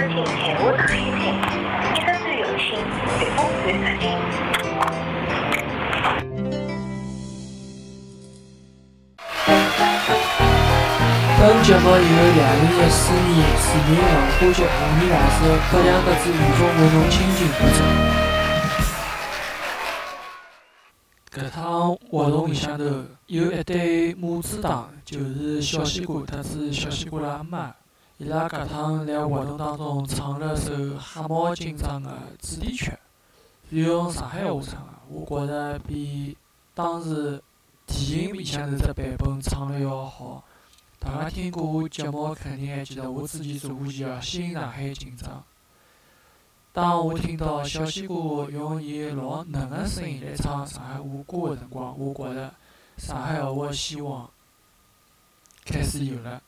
申，本节目由两零一四年市民文化节妇女大师格两个字雨风为侬倾情播出。搿趟活动里向头有一对母子档，就是小西瓜，她是小西瓜的阿,妈。伊拉搿趟辣活动当中唱了首《黑猫警长》的主题曲，是用上海话唱的，我觉着比当时电影里向头只版本唱了要好。大家听过我节目，肯定还记得我之前做过期个《新上海警长》。当我听到小西瓜用伊老嫩个声音来唱上海话歌个辰光，我觉着上海话个希望开始有了。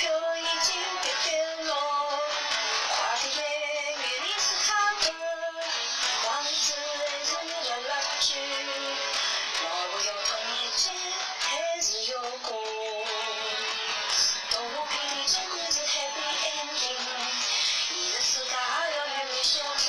飘已经变变落，花的美，月的是他的。往事未曾了了去，莫不要叹一句还是有故。东湖边的钟声在海边响起，伊的世界还要有你相依。